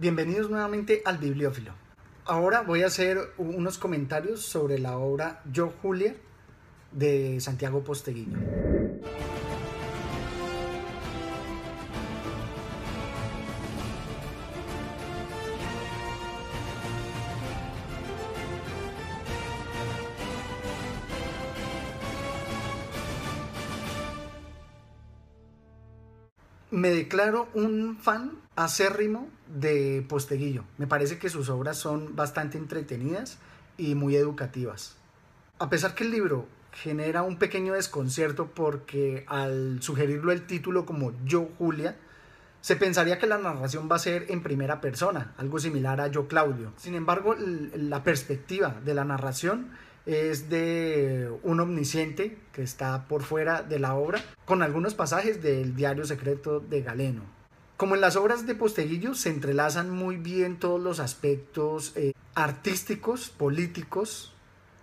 Bienvenidos nuevamente al Bibliófilo. Ahora voy a hacer unos comentarios sobre la obra Yo Julia de Santiago Posteguillo. Me declaro un fan acérrimo de Posteguillo. Me parece que sus obras son bastante entretenidas y muy educativas. A pesar que el libro genera un pequeño desconcierto porque al sugerirlo el título como Yo Julia, se pensaría que la narración va a ser en primera persona, algo similar a Yo Claudio. Sin embargo, la perspectiva de la narración es de un omnisciente que está por fuera de la obra, con algunos pasajes del diario secreto de Galeno. Como en las obras de Posteguillo se entrelazan muy bien todos los aspectos eh, artísticos, políticos,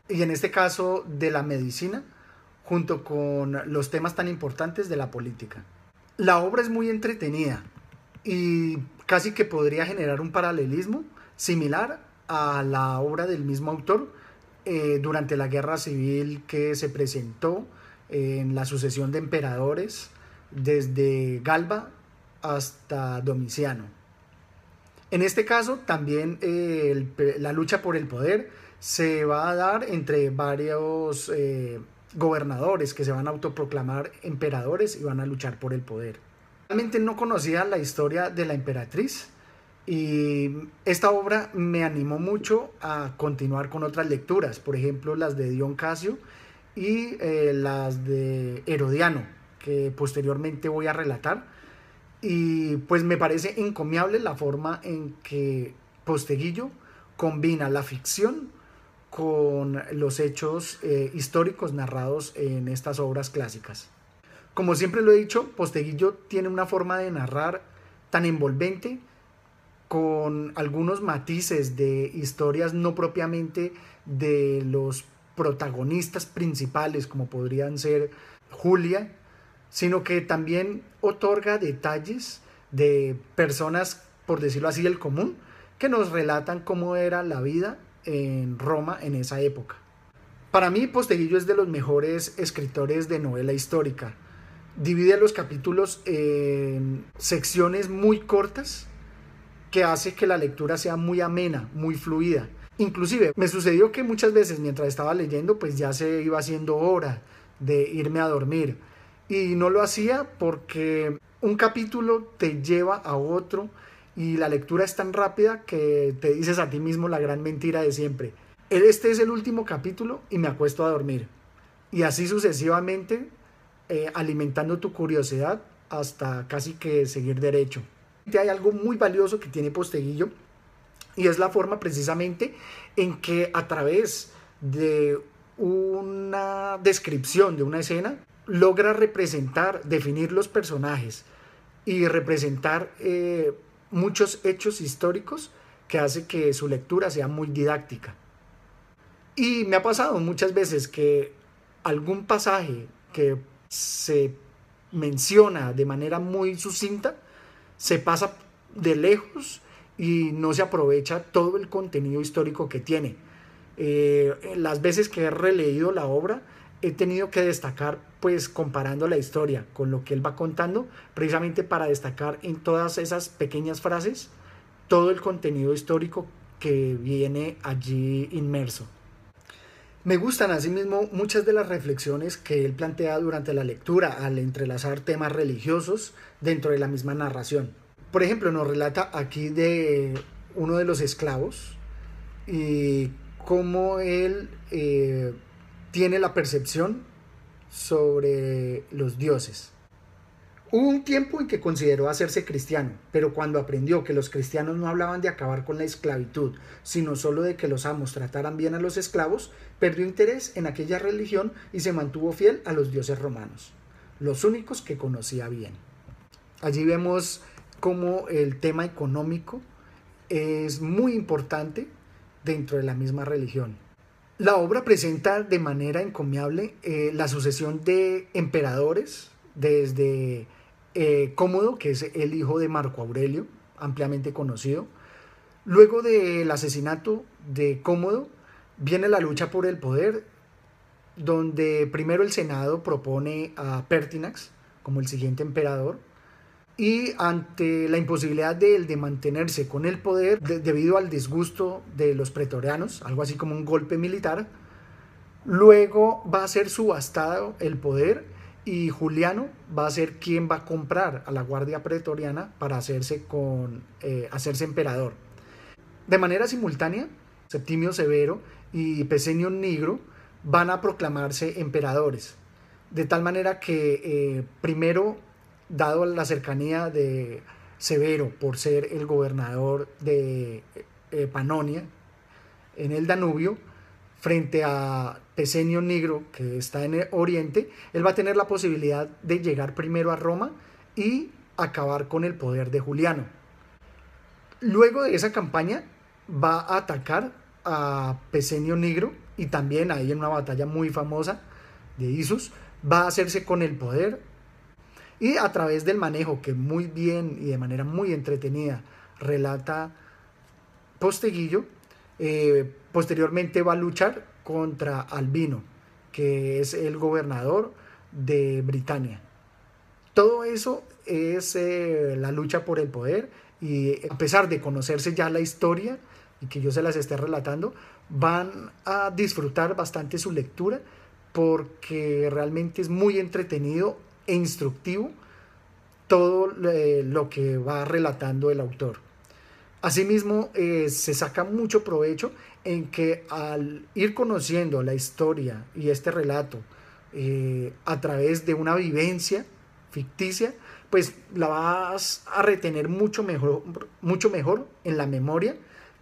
y en este caso de la medicina, junto con los temas tan importantes de la política. La obra es muy entretenida y casi que podría generar un paralelismo similar a la obra del mismo autor, eh, durante la guerra civil que se presentó en la sucesión de emperadores desde Galba hasta Domiciano. En este caso, también eh, la lucha por el poder se va a dar entre varios eh, gobernadores que se van a autoproclamar emperadores y van a luchar por el poder. Realmente no conocía la historia de la emperatriz, y esta obra me animó mucho a continuar con otras lecturas, por ejemplo las de Dion Casio y eh, las de Herodiano, que posteriormente voy a relatar. Y pues me parece encomiable la forma en que Posteguillo combina la ficción con los hechos eh, históricos narrados en estas obras clásicas. Como siempre lo he dicho, Posteguillo tiene una forma de narrar tan envolvente con algunos matices de historias no propiamente de los protagonistas principales como podrían ser Julia, sino que también otorga detalles de personas, por decirlo así, del común, que nos relatan cómo era la vida en Roma en esa época. Para mí, Posteguillo es de los mejores escritores de novela histórica. Divide los capítulos en secciones muy cortas, que hace que la lectura sea muy amena, muy fluida. Inclusive me sucedió que muchas veces mientras estaba leyendo pues ya se iba haciendo hora de irme a dormir y no lo hacía porque un capítulo te lleva a otro y la lectura es tan rápida que te dices a ti mismo la gran mentira de siempre. Este es el último capítulo y me acuesto a dormir. Y así sucesivamente eh, alimentando tu curiosidad hasta casi que seguir derecho hay algo muy valioso que tiene Posteguillo y es la forma precisamente en que a través de una descripción de una escena logra representar, definir los personajes y representar eh, muchos hechos históricos que hace que su lectura sea muy didáctica. Y me ha pasado muchas veces que algún pasaje que se menciona de manera muy sucinta se pasa de lejos y no se aprovecha todo el contenido histórico que tiene. Eh, las veces que he releído la obra he tenido que destacar pues comparando la historia con lo que él va contando precisamente para destacar en todas esas pequeñas frases todo el contenido histórico que viene allí inmerso. Me gustan asimismo muchas de las reflexiones que él plantea durante la lectura al entrelazar temas religiosos dentro de la misma narración. Por ejemplo, nos relata aquí de uno de los esclavos y cómo él eh, tiene la percepción sobre los dioses. Hubo un tiempo en que consideró hacerse cristiano, pero cuando aprendió que los cristianos no hablaban de acabar con la esclavitud, sino solo de que los amos trataran bien a los esclavos, perdió interés en aquella religión y se mantuvo fiel a los dioses romanos, los únicos que conocía bien. Allí vemos cómo el tema económico es muy importante dentro de la misma religión. La obra presenta de manera encomiable eh, la sucesión de emperadores desde eh, Cómodo, que es el hijo de Marco Aurelio, ampliamente conocido, Luego del asesinato de Cómodo, viene la lucha por el poder, donde primero el Senado propone a Pertinax como el siguiente emperador, y ante la imposibilidad de de mantenerse con el poder debido al disgusto de los pretorianos, algo así como un golpe militar, luego va a ser subastado el poder y Juliano va a ser quien va a comprar a la guardia pretoriana para hacerse, con, eh, hacerse emperador. De manera simultánea, Septimio Severo y Pesenio Nigro van a proclamarse emperadores, de tal manera que eh, primero dado la cercanía de Severo por ser el gobernador de eh, Panonia en el Danubio, frente a Pesenio Nigro, que está en el oriente, él va a tener la posibilidad de llegar primero a Roma y acabar con el poder de Juliano. Luego de esa campaña va a atacar a Pesenio Nigro y también ahí en una batalla muy famosa de Isus va a hacerse con el poder y a través del manejo que muy bien y de manera muy entretenida relata Posteguillo, eh, posteriormente va a luchar contra Albino, que es el gobernador de Britania. Todo eso es eh, la lucha por el poder y a pesar de conocerse ya la historia y que yo se las esté relatando, van a disfrutar bastante su lectura porque realmente es muy entretenido e instructivo todo eh, lo que va relatando el autor. Asimismo, eh, se saca mucho provecho en que al ir conociendo la historia y este relato eh, a través de una vivencia ficticia, pues la vas a retener mucho mejor, mucho mejor en la memoria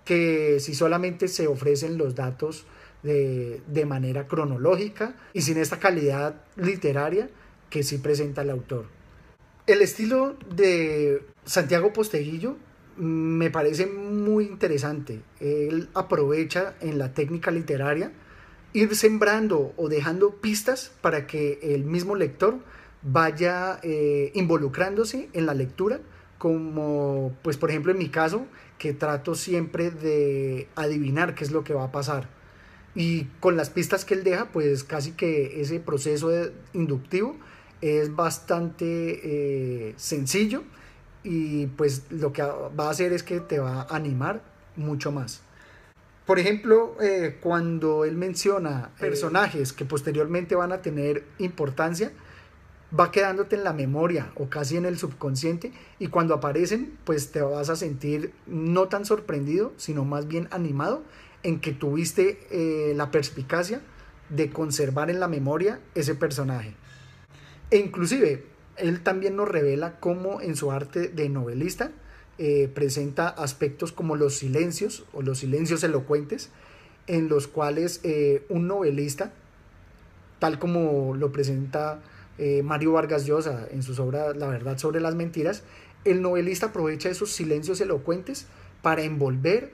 que si solamente se ofrecen los datos de, de manera cronológica y sin esta calidad literaria que sí presenta el autor. El estilo de Santiago Posteguillo me parece muy interesante. Él aprovecha en la técnica literaria ir sembrando o dejando pistas para que el mismo lector vaya eh, involucrándose en la lectura, como pues por ejemplo en mi caso, que trato siempre de adivinar qué es lo que va a pasar. Y con las pistas que él deja, pues casi que ese proceso inductivo es bastante eh, sencillo y pues lo que va a hacer es que te va a animar mucho más. Por ejemplo, eh, cuando él menciona eh, personajes que posteriormente van a tener importancia, va quedándote en la memoria o casi en el subconsciente y cuando aparecen, pues te vas a sentir no tan sorprendido, sino más bien animado en que tuviste la perspicacia de conservar en la memoria ese personaje. E inclusive, él también nos revela cómo en su arte de novelista eh, presenta aspectos como los silencios o los silencios elocuentes, en los cuales eh, un novelista, tal como lo presenta eh, Mario Vargas Llosa en sus obras La verdad sobre las mentiras, el novelista aprovecha esos silencios elocuentes para envolver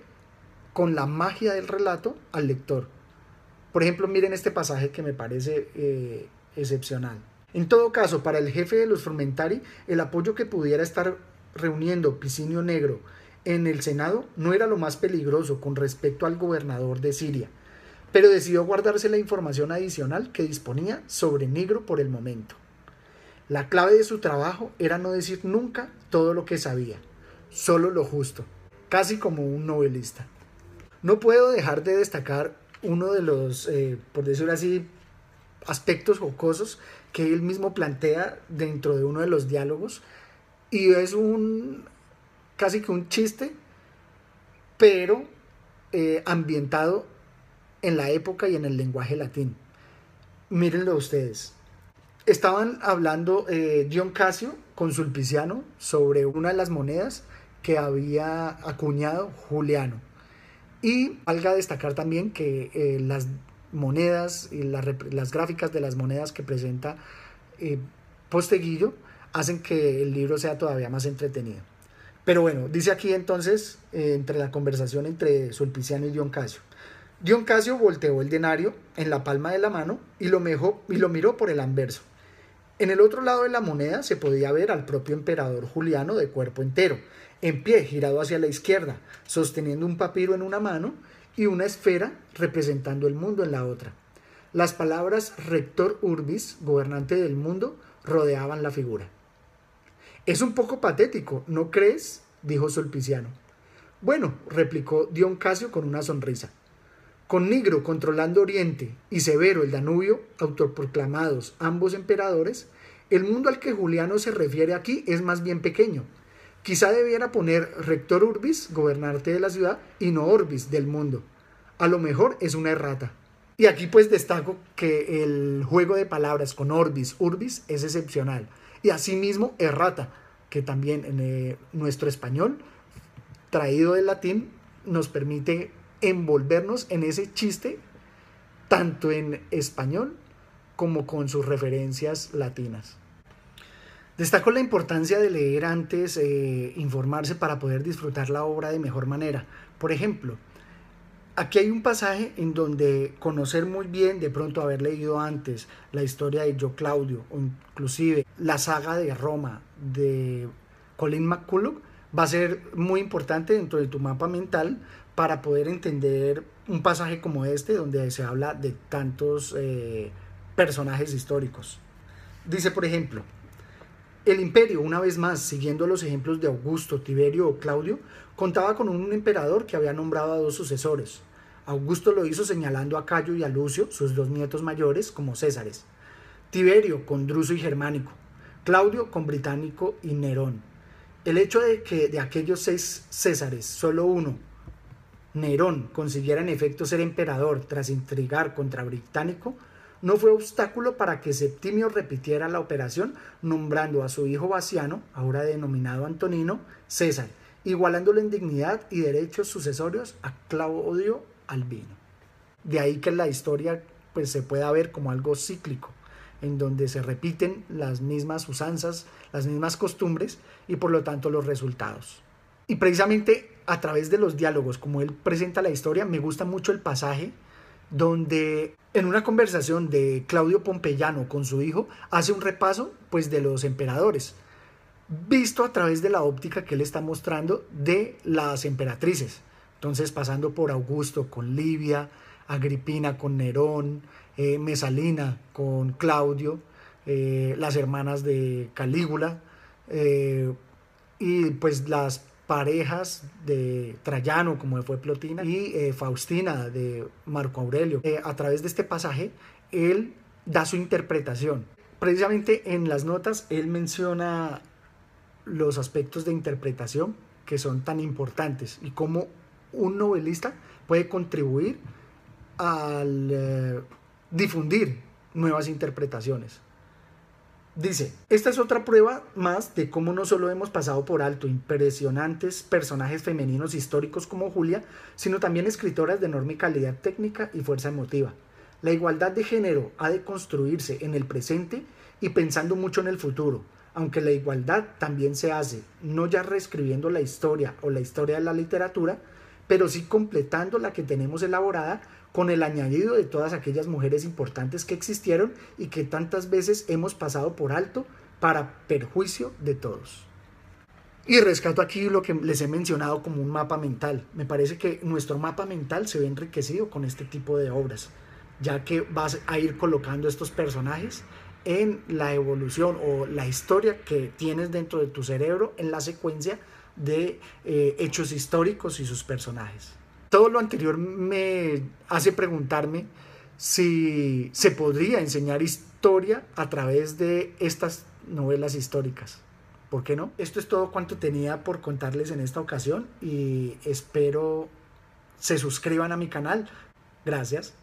con la magia del relato al lector. Por ejemplo, miren este pasaje que me parece excepcional. En todo caso, para el jefe de los Formentari, el apoyo que pudiera estar reuniendo Picinio Negro en el Senado no era lo más peligroso con respecto al gobernador de Siria, pero decidió guardarse la información adicional que disponía sobre Negro por el momento. La clave de su trabajo era no decir nunca todo lo que sabía, solo lo justo, casi como un novelista. No puedo dejar de destacar uno de los, eh, por decirlo así, aspectos jocosos que él mismo plantea dentro de uno de los diálogos. Y es un casi que un chiste pero eh, ambientado en la época y en el lenguaje latín. Mírenlo ustedes. Estaban hablando eh, John Casio con Sulpiciano sobre una de las monedas que había acuñado Juliano. Y valga destacar también que eh, las monedas y las, gráficas de las monedas que presenta eh, Posteguillo hacen que el libro sea todavía más entretenido. Pero bueno, dice aquí entonces, eh, entre la conversación entre Sulpiciano y Dion Casio. Dion Casio volteó el denario en la palma de la mano y lo, y lo miró por el anverso. En el otro lado de la moneda se podía ver al propio emperador Juliano de cuerpo entero, en pie, girado hacia la izquierda, sosteniendo un papiro en una mano y una esfera representando el mundo en la otra. Las palabras rector urbis, gobernante del mundo, rodeaban la figura. Es un poco patético, ¿no crees? dijo Sulpiciano. Bueno, replicó Dion Casio con una sonrisa. Con Nigro controlando Oriente y Severo el Danubio, autoproclamados ambos emperadores, el mundo al que Juliano se refiere aquí es más bien pequeño. Quizá debiera poner rector urbis, gobernante de la ciudad, y no orbis, del mundo. A lo mejor es una errata. Y aquí pues destaco que el juego de palabras con orbis, urbis es excepcional. Y asimismo errata, que también en eh, nuestro español, traído del latín, nos permite envolvernos en ese chiste, tanto en español como con sus referencias latinas. Destaco la importancia de leer antes, eh, informarse para poder disfrutar la obra de mejor manera. Por ejemplo, Aquí hay un pasaje en donde conocer muy bien, de pronto haber leído antes la historia de Yo Claudio o inclusive la saga de Roma de Colin McCulloch va a ser muy importante dentro de tu mapa mental para poder entender un pasaje como este donde se habla de tantos eh, personajes históricos. Dice, por ejemplo, el imperio, una vez más, siguiendo los ejemplos de Augusto, Tiberio o Claudio, contaba con un emperador que había nombrado a dos sucesores, Augusto lo hizo señalando a Cayo y a Lucio, sus dos nietos mayores, como Césares. Tiberio con Druso y Germánico. Claudio con Británico y Nerón. El hecho de que de aquellos seis Césares, solo uno, Nerón, consiguiera en efecto ser emperador tras intrigar contra Británico, no fue obstáculo para que Septimio repitiera la operación nombrando a su hijo Baciano, ahora denominado Antonino, César, igualándolo en dignidad y derechos sucesorios a Claudio vino. De ahí que la historia pues se pueda ver como algo cíclico, en donde se repiten las mismas usanzas, las mismas costumbres y por lo tanto los resultados. Y precisamente a través de los diálogos, como él presenta la historia, me gusta mucho el pasaje donde en una conversación de Claudio Pompeyano con su hijo hace un repaso pues de los emperadores, visto a través de la óptica que él está mostrando de las emperatrices. Entonces, pasando por Augusto con Livia, Agripina con Nerón, eh, Mesalina con Claudio, eh, las hermanas de Calígula, eh, y pues las parejas de Trayano, como fue Plotina, y Faustina de Marco Aurelio. a través de este pasaje, él da su interpretación. Precisamente en las notas, él menciona los aspectos de interpretación que son tan importantes y cómo un novelista puede contribuir al eh, difundir nuevas interpretaciones. Dice, esta es otra prueba más de cómo no solo hemos pasado por alto impresionantes personajes femeninos históricos como Julia, sino también escritoras de enorme calidad técnica y fuerza emotiva. La igualdad de género ha de construirse en el presente y pensando mucho en el futuro, aunque la igualdad también se hace, no ya reescribiendo la historia o la historia de la literatura, pero sí completando la que tenemos elaborada con el añadido de todas aquellas mujeres importantes que existieron y que tantas veces hemos pasado por alto para perjuicio de todos. Y rescato aquí lo que les he mencionado como un mapa mental. Me parece que nuestro mapa mental se ve enriquecido con este tipo de obras, ya que vas a ir colocando estos personajes en la evolución o la historia que tienes dentro de tu cerebro en la secuencia de eh, hechos históricos y sus personajes. Todo lo anterior me hace preguntarme si se podría enseñar historia a través de estas novelas históricas. ¿Por qué no? Esto es todo cuanto tenía por contarles en esta ocasión y espero se suscriban a mi canal. Gracias.